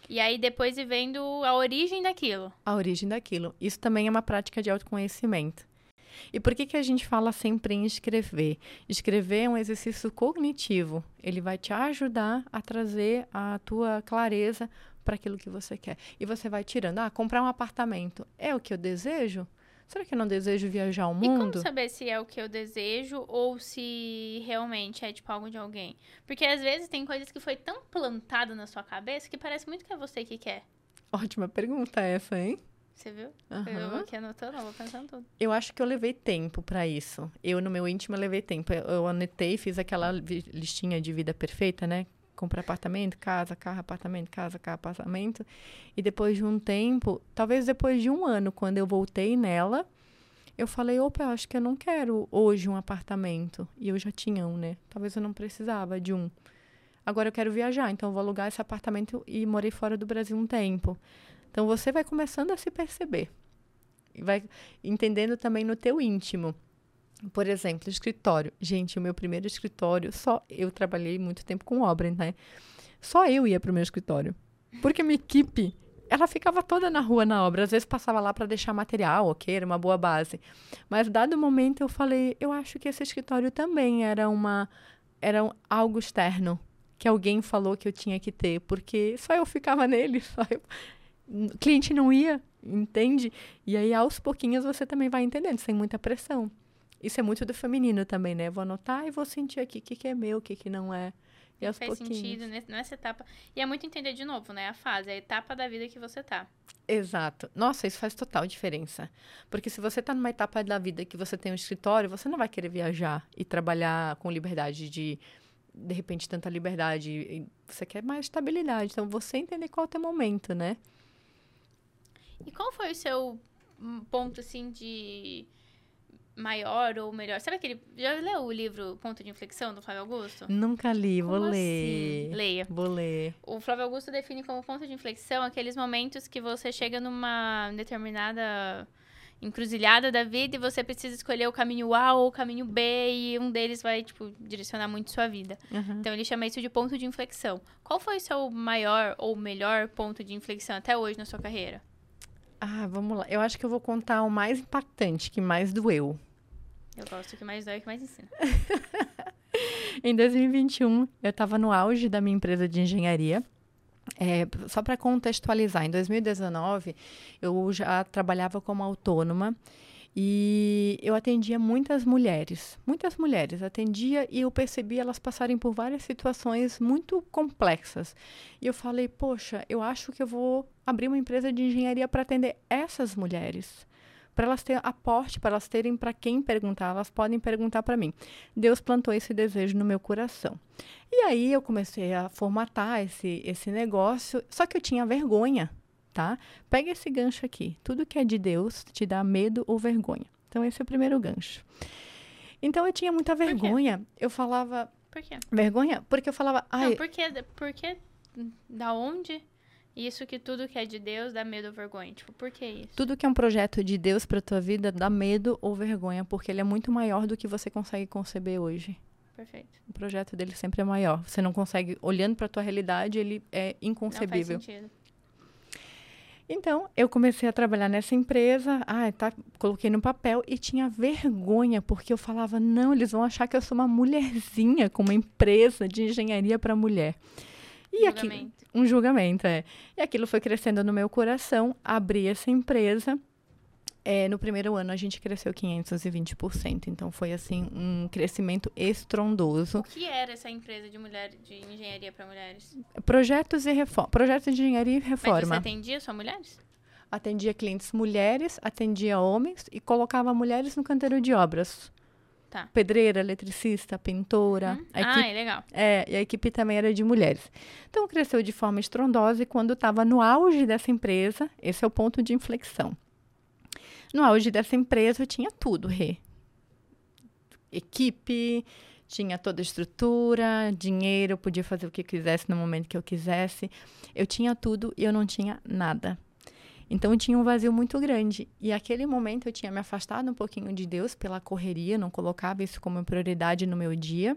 e aí depois ir vendo a origem daquilo. A origem daquilo. Isso também é uma prática de autoconhecimento. E por que, que a gente fala sempre em escrever? Escrever é um exercício cognitivo. Ele vai te ajudar a trazer a tua clareza para aquilo que você quer. E você vai tirando. Ah, comprar um apartamento é o que eu desejo? Será que eu não desejo viajar ao mundo? E como saber se é o que eu desejo ou se realmente é tipo algo de alguém? Porque às vezes tem coisas que foi tão plantado na sua cabeça que parece muito que é você que quer. Ótima pergunta essa, hein? Você viu? Uhum. Eu vou aqui anotando, eu vou pensando tudo. Eu acho que eu levei tempo para isso. Eu, no meu íntimo, levei tempo. Eu, eu anotei, fiz aquela listinha de vida perfeita, né? Comprar apartamento, casa, carro, apartamento, casa, carro, apartamento. E depois de um tempo, talvez depois de um ano, quando eu voltei nela, eu falei, opa, eu acho que eu não quero hoje um apartamento. E eu já tinha um, né? Talvez eu não precisava de um. Agora eu quero viajar, então eu vou alugar esse apartamento e morei fora do Brasil um tempo. Então você vai começando a se perceber. E vai entendendo também no teu íntimo. Por exemplo, escritório. Gente, o meu primeiro escritório, só eu trabalhei muito tempo com obra, né? Só eu ia para o meu escritório. Porque a minha equipe, ela ficava toda na rua na obra. Às vezes passava lá para deixar material, ok, era uma boa base. Mas dado o momento eu falei, eu acho que esse escritório também era uma era um, algo externo que alguém falou que eu tinha que ter, porque só eu ficava nele, só eu. O cliente não ia, entende? E aí aos pouquinhos você também vai entendendo, sem muita pressão. Isso é muito do feminino também, né? Vou anotar e vou sentir aqui o que, que é meu, o que, que não é. E aos faz pouquinhos. sentido nessa etapa. E é muito entender de novo, né? A fase, a etapa da vida que você tá. Exato. Nossa, isso faz total diferença. Porque se você tá numa etapa da vida que você tem um escritório, você não vai querer viajar e trabalhar com liberdade de de repente tanta liberdade, você quer mais estabilidade. Então você entender qual é o teu momento, né? E qual foi o seu hum, ponto assim de maior ou melhor. Sabe aquele. Já leu o livro Ponto de Inflexão do Flávio Augusto? Nunca li, vou Como ler. Assim? Leia. Vou ler. O Flávio Augusto define como ponto de inflexão aqueles momentos que você chega numa determinada encruzilhada da vida e você precisa escolher o caminho A ou o caminho B e um deles vai, tipo, direcionar muito sua vida. Uhum. Então ele chama isso de ponto de inflexão. Qual foi o seu maior ou melhor ponto de inflexão até hoje na sua carreira? Ah, vamos lá. Eu acho que eu vou contar o mais impactante, que mais doeu. Eu gosto que mais dói e que mais ensina. em 2021, eu estava no auge da minha empresa de engenharia. É, só para contextualizar, em 2019 eu já trabalhava como autônoma e eu atendia muitas mulheres, muitas mulheres atendia e eu percebi elas passarem por várias situações muito complexas. E eu falei, poxa, eu acho que eu vou abrir uma empresa de engenharia para atender essas mulheres para elas terem aporte, para elas terem para quem perguntar, elas podem perguntar para mim. Deus plantou esse desejo no meu coração. E aí eu comecei a formatar esse, esse negócio, só que eu tinha vergonha, tá? Pega esse gancho aqui. Tudo que é de Deus te dá medo ou vergonha. Então esse é o primeiro gancho. Então eu tinha muita vergonha. Por eu falava. Por quê? Vergonha? Porque eu falava. Ai, Não, porque, porque da onde Isso que tudo que é de Deus dá medo ou vergonha. Tipo, por que isso? Tudo que é um projeto de Deus para tua vida dá medo ou vergonha, porque ele é muito maior do que você consegue conceber hoje. Perfeito. O projeto dele sempre é maior. Você não consegue, olhando para tua realidade, ele é inconcebível. Não faz sentido. Então, eu comecei a trabalhar nessa empresa, ah, tá, coloquei no papel e tinha vergonha, porque eu falava, não, eles vão achar que eu sou uma mulherzinha com uma empresa de engenharia para mulher. E julgamento. Aquilo, um julgamento, é. E aquilo foi crescendo no meu coração, abri essa empresa. É, no primeiro ano a gente cresceu 520%, então foi assim um crescimento estrondoso. O que era essa empresa de mulher de engenharia para mulheres? Projetos e reforma, projetos de engenharia e reforma. Mas você atendia só mulheres? Atendia clientes mulheres, atendia homens e colocava mulheres no canteiro de obras. Tá. Pedreira, eletricista, pintora. Uhum. A equipe, ah, é legal. É, e a equipe também era de mulheres. Então, cresceu de forma estrondosa e quando estava no auge dessa empresa, esse é o ponto de inflexão. No auge dessa empresa, eu tinha tudo, Rê. Equipe, tinha toda a estrutura, dinheiro, eu podia fazer o que quisesse no momento que eu quisesse. Eu tinha tudo e eu não tinha nada. Então tinha um vazio muito grande. E aquele momento eu tinha me afastado um pouquinho de Deus pela correria, não colocava isso como prioridade no meu dia.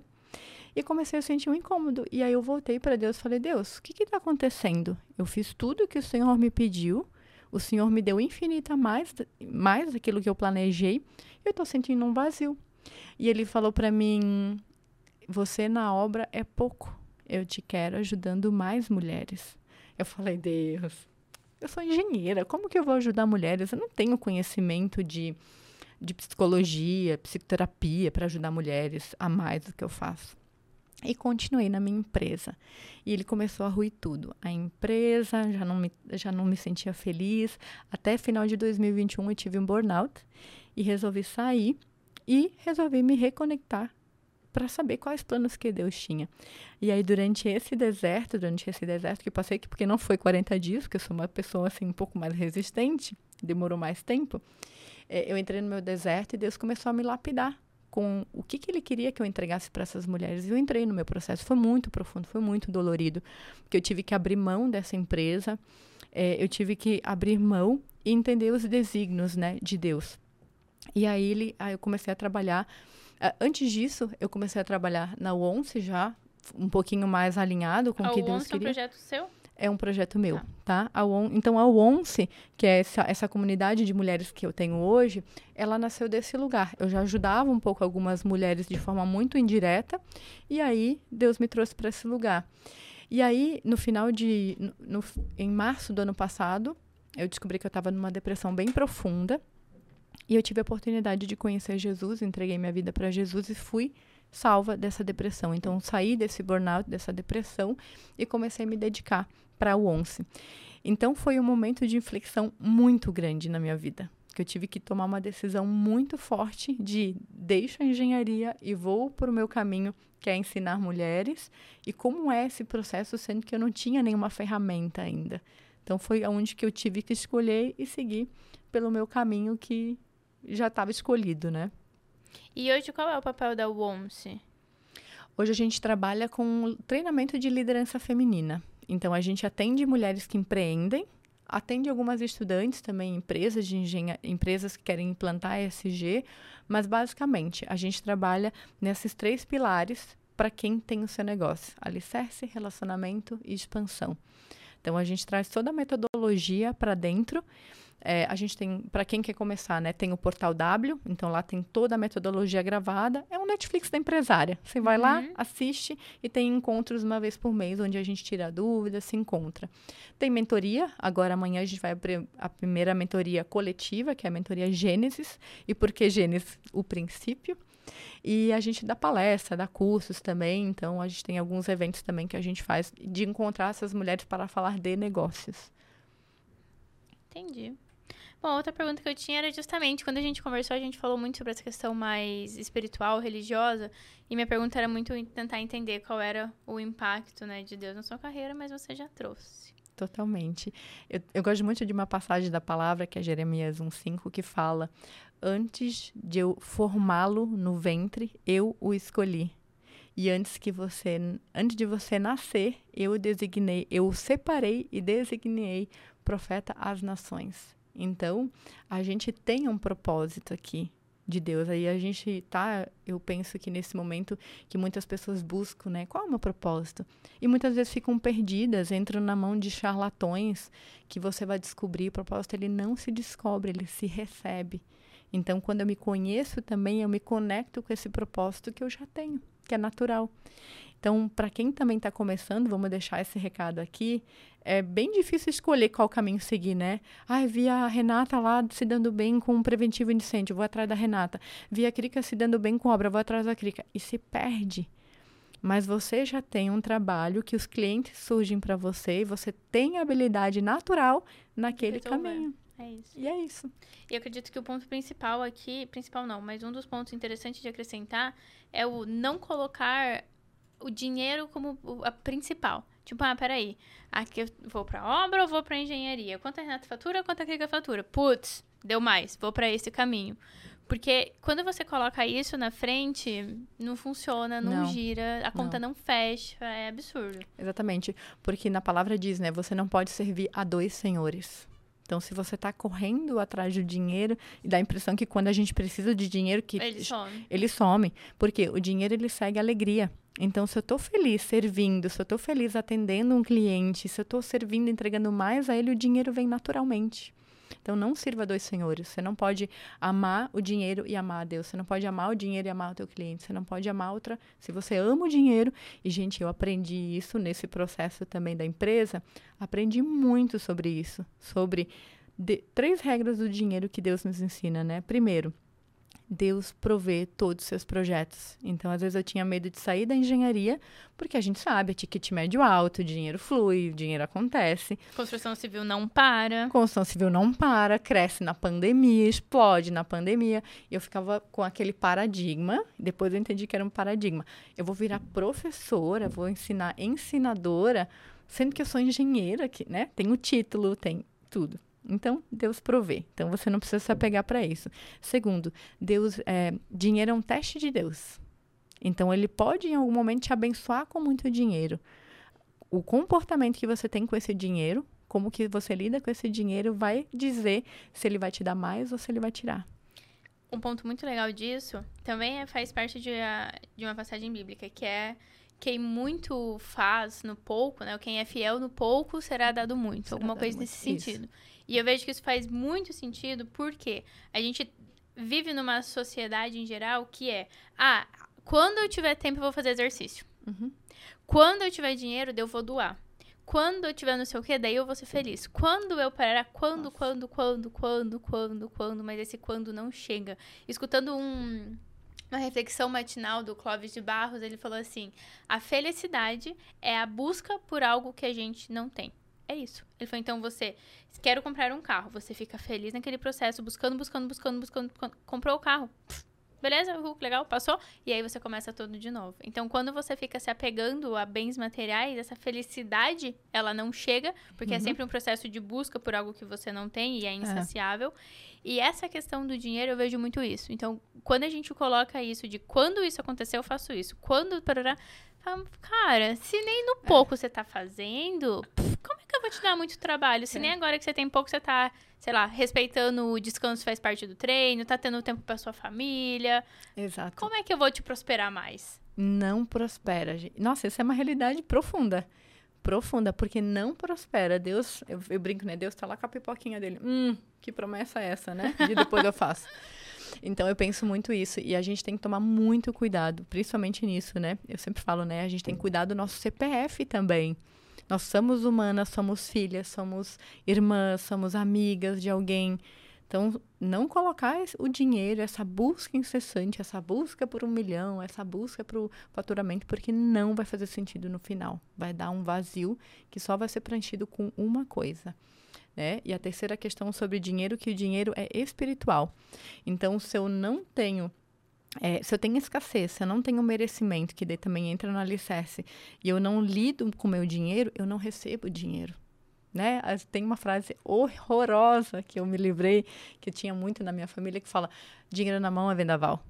E comecei a sentir um incômodo. E aí eu voltei para Deus e falei: Deus, o que está acontecendo? Eu fiz tudo que o Senhor me pediu. O Senhor me deu infinita mais, mais daquilo que eu planejei. Eu estou sentindo um vazio. E ele falou para mim: Você na obra é pouco. Eu te quero ajudando mais mulheres. Eu falei: Deus, eu sou engenheira, como que eu vou ajudar mulheres? Eu não tenho conhecimento de, de psicologia, psicoterapia para ajudar mulheres a mais do que eu faço. E continuei na minha empresa. E ele começou a ruir tudo. A empresa já não me, já não me sentia feliz. Até final de 2021 eu tive um burnout e resolvi sair e resolvi me reconectar para saber quais planos que Deus tinha. E aí, durante esse deserto, durante esse deserto que passei, porque não foi 40 dias, porque eu sou uma pessoa assim um pouco mais resistente, demorou mais tempo, é, eu entrei no meu deserto e Deus começou a me lapidar com o que, que ele queria que eu entregasse para essas mulheres. E eu entrei no meu processo. Foi muito profundo, foi muito dolorido, porque eu tive que abrir mão dessa empresa, é, eu tive que abrir mão e entender os desígnios né, de Deus. E aí, ele, aí eu comecei a trabalhar antes disso, eu comecei a trabalhar na ONCE já, um pouquinho mais alinhado com o que Deus queria. é um projeto seu? É um projeto meu, tá? A ON, então, a ONCE, que é essa, essa comunidade de mulheres que eu tenho hoje, ela nasceu desse lugar. Eu já ajudava um pouco algumas mulheres de forma muito indireta, e aí Deus me trouxe para esse lugar. E aí, no final de. No, no, em março do ano passado, eu descobri que eu estava numa depressão bem profunda. E eu tive a oportunidade de conhecer Jesus, entreguei minha vida para Jesus e fui salva dessa depressão. Então, saí desse burnout, dessa depressão e comecei a me dedicar para o ONCE. Então, foi um momento de inflexão muito grande na minha vida, que eu tive que tomar uma decisão muito forte de deixo a engenharia e vou para o meu caminho, que é ensinar mulheres, e como é esse processo, sendo que eu não tinha nenhuma ferramenta ainda. Então, foi onde que eu tive que escolher e seguir pelo meu caminho que já estava escolhido, né? E hoje qual é o papel da WOMSE? Hoje a gente trabalha com treinamento de liderança feminina. Então a gente atende mulheres que empreendem, atende algumas estudantes também, empresas de engenharia, empresas que querem implantar ESG, mas basicamente a gente trabalha nesses três pilares para quem tem o seu negócio: alicerce, relacionamento e expansão. Então a gente traz toda a metodologia para dentro é, a gente tem, para quem quer começar, né, tem o Portal W, então lá tem toda a metodologia gravada. É um Netflix da empresária. Você vai uhum. lá, assiste e tem encontros uma vez por mês, onde a gente tira dúvidas, se encontra. Tem mentoria, agora amanhã a gente vai abrir a primeira mentoria coletiva, que é a mentoria Gênesis. E por que Gênesis? O princípio. E a gente dá palestra, dá cursos também, então a gente tem alguns eventos também que a gente faz de encontrar essas mulheres para falar de negócios. Entendi. Bom, outra pergunta que eu tinha era justamente quando a gente conversou, a gente falou muito sobre essa questão mais espiritual, religiosa, e minha pergunta era muito tentar entender qual era o impacto, né, de Deus na sua carreira, mas você já trouxe. Totalmente. Eu, eu gosto muito de uma passagem da palavra, que é Jeremias 1,5, que fala: Antes de eu formá-lo no ventre, eu o escolhi. E antes que você, antes de você nascer, eu designei, eu separei e designei profeta às nações. Então, a gente tem um propósito aqui de Deus. Aí a gente tá, eu penso que nesse momento que muitas pessoas buscam, né, qual é o meu propósito? E muitas vezes ficam perdidas, entram na mão de charlatões, que você vai descobrir, o propósito ele não se descobre, ele se recebe. Então, quando eu me conheço também, eu me conecto com esse propósito que eu já tenho, que é natural. Então, para quem também está começando, vamos deixar esse recado aqui. É bem difícil escolher qual caminho seguir, né? Ah, vi a Renata lá se dando bem com um preventivo incêndio, vou atrás da Renata. Vi a Crica se dando bem com obra, vou atrás da Crica. E se perde. Mas você já tem um trabalho que os clientes surgem para você e você tem habilidade natural naquele caminho. É isso. E é isso. E eu acredito que o ponto principal aqui, principal não, mas um dos pontos interessantes de acrescentar é o não colocar o dinheiro como a principal. Tipo, ah, peraí, aqui eu vou pra obra ou vou pra engenharia? Quanto a Renata fatura, quanto a Krika fatura? Putz, deu mais, vou para esse caminho. Porque quando você coloca isso na frente, não funciona, não, não gira, a conta não. não. fecha, é absurdo. Exatamente. Porque na palavra diz, né? Você não pode servir a dois senhores. Então, se você está correndo atrás do dinheiro, e dá a impressão que quando a gente precisa de dinheiro, que ele some. Ele some. Porque o dinheiro, ele segue a alegria. Então, se eu estou feliz servindo, se eu estou feliz atendendo um cliente, se eu estou servindo, entregando mais a ele, o dinheiro vem naturalmente. Então, não sirva dois senhores. Você não pode amar o dinheiro e amar a Deus. Você não pode amar o dinheiro e amar o teu cliente. Você não pode amar outra. Se você ama o dinheiro, e, gente, eu aprendi isso nesse processo também da empresa, aprendi muito sobre isso. Sobre de, três regras do dinheiro que Deus nos ensina, né? Primeiro, Deus provê todos os seus projetos. Então, às vezes eu tinha medo de sair da engenharia, porque a gente sabe, a ticket médio alto, o dinheiro flui, o dinheiro acontece. Construção civil não para. Construção civil não para, cresce na pandemia, explode na pandemia. E eu ficava com aquele paradigma, depois eu entendi que era um paradigma. Eu vou virar professora, vou ensinar ensinadora, sendo que eu sou engenheira, que, né? Tenho título, tem tudo. Então, Deus provê. Então, você não precisa se apegar para isso. Segundo, Deus, é, dinheiro é um teste de Deus. Então, ele pode em algum momento te abençoar com muito dinheiro. O comportamento que você tem com esse dinheiro, como que você lida com esse dinheiro, vai dizer se ele vai te dar mais ou se ele vai tirar. Um ponto muito legal disso também é, faz parte de, de uma passagem bíblica, que é quem muito faz no pouco, né? Quem é fiel no pouco será dado muito. Será alguma coisa muito. nesse sentido. Isso. E eu vejo que isso faz muito sentido porque a gente vive numa sociedade em geral que é: ah, quando eu tiver tempo eu vou fazer exercício. Uhum. Quando eu tiver dinheiro, eu vou doar. Quando eu tiver não sei o que, daí eu vou ser feliz. Quando eu parar, quando, quando, quando, quando, quando, quando, mas esse quando não chega. Escutando um, uma reflexão matinal do Clóvis de Barros, ele falou assim: a felicidade é a busca por algo que a gente não tem. É isso. Ele falou, então você, quero comprar um carro. Você fica feliz naquele processo, buscando, buscando, buscando, buscando, buscando comprou o carro. beleza, legal, passou. E aí você começa tudo de novo. Então, quando você fica se apegando a bens materiais, essa felicidade, ela não chega, porque é uhum. é sempre um processo de busca por algo que você não tem e é, é. insaciável. É. E essa questão do dinheiro, eu vejo muito isso. Então, quando a gente coloca isso de quando isso aconteceu, eu faço isso. Quando, parará, cara, se nem no é. pouco é. você tá fazendo, como é que eu vou te dar muito trabalho? Se é. nem agora que você tem pouco, você tá, sei lá, respeitando o descanso faz parte do treino, tá tendo tempo pra sua família. Exato. Como é que eu vou te prosperar mais? Não prospera, gente. Nossa, essa é uma realidade profunda. Profunda, porque não prospera. Deus, eu, eu brinco, né? Deus tá lá com a pipoquinha dele. Hum, que promessa é essa, né? E depois eu faço. Então eu penso muito isso e a gente tem que tomar muito cuidado, principalmente nisso, né? Eu sempre falo, né? A gente tem que cuidar do nosso CPF também. Nós somos humanas, somos filhas, somos irmãs, somos amigas de alguém. Então, não colocar o dinheiro, essa busca incessante, essa busca por um milhão, essa busca para o faturamento, porque não vai fazer sentido no final. Vai dar um vazio que só vai ser preenchido com uma coisa. Né? E a terceira questão sobre dinheiro, que o dinheiro é espiritual. Então, se eu não tenho é, se eu tenho escassez, se eu não tenho merecimento, que daí também entra no alicerce, e eu não lido com meu dinheiro, eu não recebo dinheiro. Né? Tem uma frase horrorosa que eu me livrei, que tinha muito na minha família, que fala: dinheiro na mão é vendaval.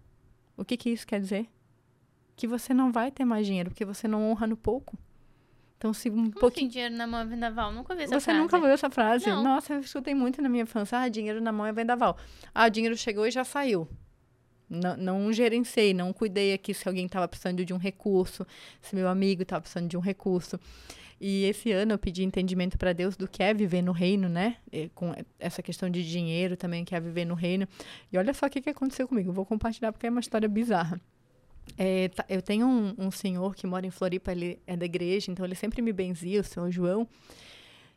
O que, que isso quer dizer? que você não vai ter mais dinheiro, porque você não honra no pouco. Então, se um Como pouquinho. Assim, dinheiro na mão é vendaval? Nunca vi essa você frase. Nunca viu essa frase? Não. Nossa, eu escutei muito na minha infância. Ah, dinheiro na mão é vendaval. Ah, dinheiro chegou e já saiu. Não, não gerenciei, não cuidei aqui se alguém estava precisando de um recurso, se meu amigo estava precisando de um recurso. E esse ano eu pedi entendimento para Deus do que é viver no reino, né? E com essa questão de dinheiro também, que é viver no reino. E olha só o que, que aconteceu comigo. Eu vou compartilhar porque é uma história bizarra. É, tá, eu tenho um, um, senhor que mora em Floripa, ele é da igreja, então ele sempre me benzia, o senhor João.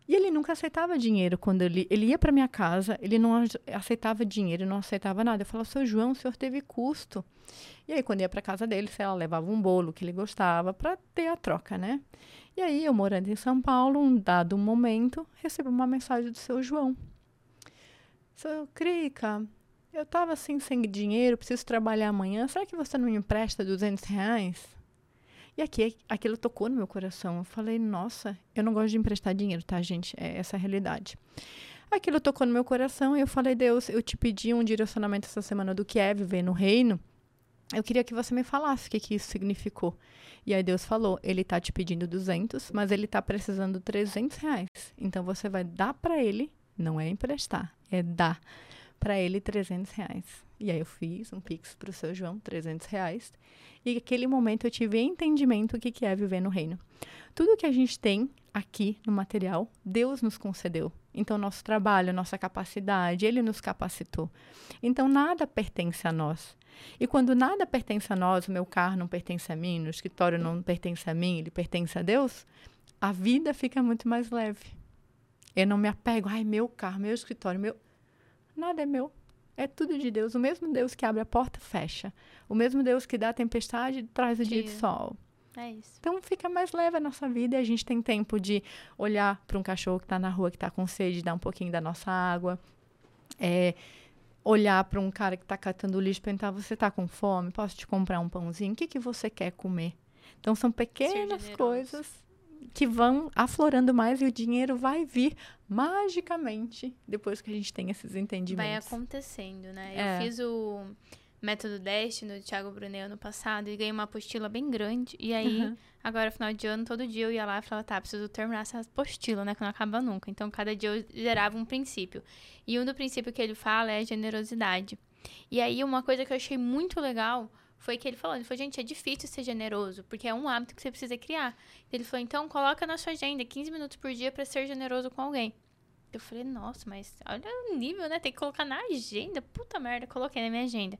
E ele nunca aceitava dinheiro quando ele, ele ia para minha casa, ele não aceitava dinheiro, não aceitava nada. Eu falava, seu João, o senhor teve custo. E aí, quando ia para casa dele, sei lá, levava um bolo que ele gostava para ter a troca, né? E aí, eu morando em São Paulo, um dado momento, recebo uma mensagem do seu João. Seu Crica, eu estava assim sem dinheiro, preciso trabalhar amanhã. Será que você não me empresta 200 reais? E aqui, aquilo tocou no meu coração. Eu falei, nossa, eu não gosto de emprestar dinheiro, tá, gente? É essa a realidade. Aquilo tocou no meu coração e eu falei, Deus, eu te pedi um direcionamento essa semana do que é viver no reino. Eu queria que você me falasse o que, que isso significou. E aí Deus falou, ele tá te pedindo 200, mas ele tá precisando 300 reais. Então você vai dar para ele, não é emprestar, é dar para ele 300 reais. E aí eu fiz um pix para o seu João, 300 reais. E naquele momento eu tive entendimento do que, que é viver no reino. Tudo que a gente tem aqui no material, Deus nos concedeu. Então, nosso trabalho, nossa capacidade, Ele nos capacitou. Então, nada pertence a nós. E quando nada pertence a nós, o meu carro não pertence a mim, o escritório não pertence a mim, ele pertence a Deus, a vida fica muito mais leve. Eu não me apego, ai, meu carro, meu escritório, meu. Nada é meu. É tudo de Deus. O mesmo Deus que abre a porta, fecha. O mesmo Deus que dá a tempestade, traz o dia, dia de sol. É isso. Então fica mais leve a nossa vida e a gente tem tempo de olhar para um cachorro que está na rua, que está com sede, dar um pouquinho da nossa água. É, olhar para um cara que está catando lixo e perguntar: Você está com fome? Posso te comprar um pãozinho? O que, que você quer comer? Então são pequenas coisas que vão aflorando mais e o dinheiro vai vir magicamente depois que a gente tem esses entendimentos. Vai acontecendo, né? É. Eu fiz o método DEST no Thiago Brunet ano passado e ganhei uma apostila bem grande. E aí, uhum. agora, final de ano, todo dia eu ia lá e falava, tá, preciso terminar essa apostila, né? Que não acaba nunca. Então, cada dia eu gerava um princípio. E um do princípio que ele fala é a generosidade. E aí, uma coisa que eu achei muito legal foi que ele falou, ele falou, gente, é difícil ser generoso, porque é um hábito que você precisa criar. Ele falou, então coloca na sua agenda 15 minutos por dia para ser generoso com alguém. Eu falei, nossa, mas olha o nível, né? Tem que colocar na agenda. Puta merda, coloquei na minha agenda.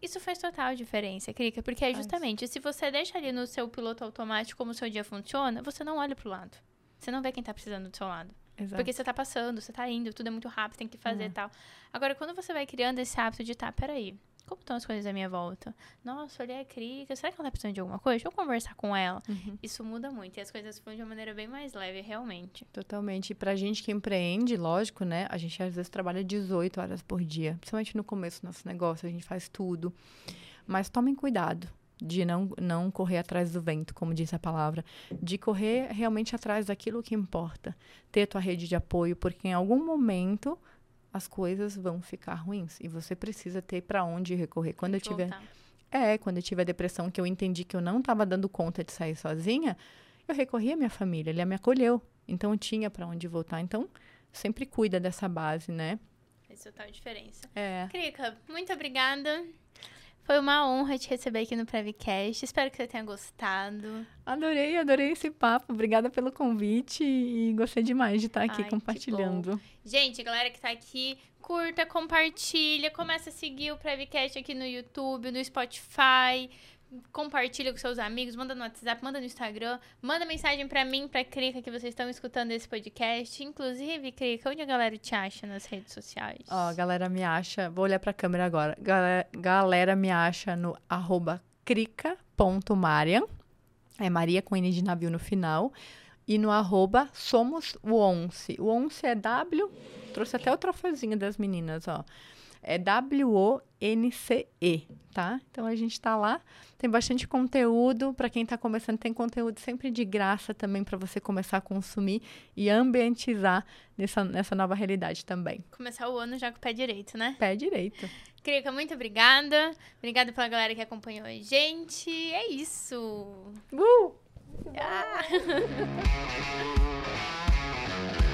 Isso faz total diferença, Krika, porque é justamente, se você deixa ali no seu piloto automático como o seu dia funciona, você não olha pro lado. Você não vê quem tá precisando do seu lado. Exato. Porque você tá passando, você tá indo, tudo é muito rápido, tem que fazer e uhum. tal. Agora, quando você vai criando esse hábito de, tá, peraí, como estão as coisas à minha volta? Nossa, olha a Krika, será que ela tá precisando de alguma coisa? Deixa eu conversar com ela. Uhum. Isso muda muito e as coisas fluem de uma maneira bem mais leve, realmente. Totalmente. E pra gente que empreende, lógico, né? A gente às vezes trabalha 18 horas por dia. Principalmente no começo do nosso negócio, a gente faz tudo. Mas tomem cuidado de não, não correr atrás do vento, como diz a palavra, de correr realmente atrás daquilo que importa, ter a tua rede de apoio, porque em algum momento as coisas vão ficar ruins e você precisa ter para onde recorrer. Quando eu tiver É, quando eu tive a depressão que eu entendi que eu não estava dando conta de sair sozinha, eu recorri à minha família, ele me acolheu. Então eu tinha para onde voltar. Então, sempre cuida dessa base, né? Isso tá a diferença. É. Krika, muito obrigada. Foi uma honra te receber aqui no Prevcast. Espero que você tenha gostado. Adorei, adorei esse papo. Obrigada pelo convite e gostei demais de estar aqui Ai, compartilhando. Gente, galera que está aqui, curta, compartilha, começa a seguir o Prevcast aqui no YouTube, no Spotify compartilha com seus amigos, manda no WhatsApp, manda no Instagram, manda mensagem para mim, pra Crica, que vocês estão escutando esse podcast. Inclusive, Crica, onde a galera te acha nas redes sociais? Ó, a galera me acha, vou olhar pra câmera agora. Galera, galera me acha no arroba crica.marian, é Maria com N de navio no final, e no arroba somos o Once. O Once é W, trouxe até o troféuzinho das meninas, ó. É W-O-N-C-E, tá? Então a gente está lá, tem bastante conteúdo. Para quem está começando, tem conteúdo sempre de graça também para você começar a consumir e ambientizar nessa, nessa nova realidade também. Começar o ano já com o pé direito, né? Pé direito. Crica, muito obrigada. Obrigada pela galera que acompanhou a gente. É isso. Uh! Ah.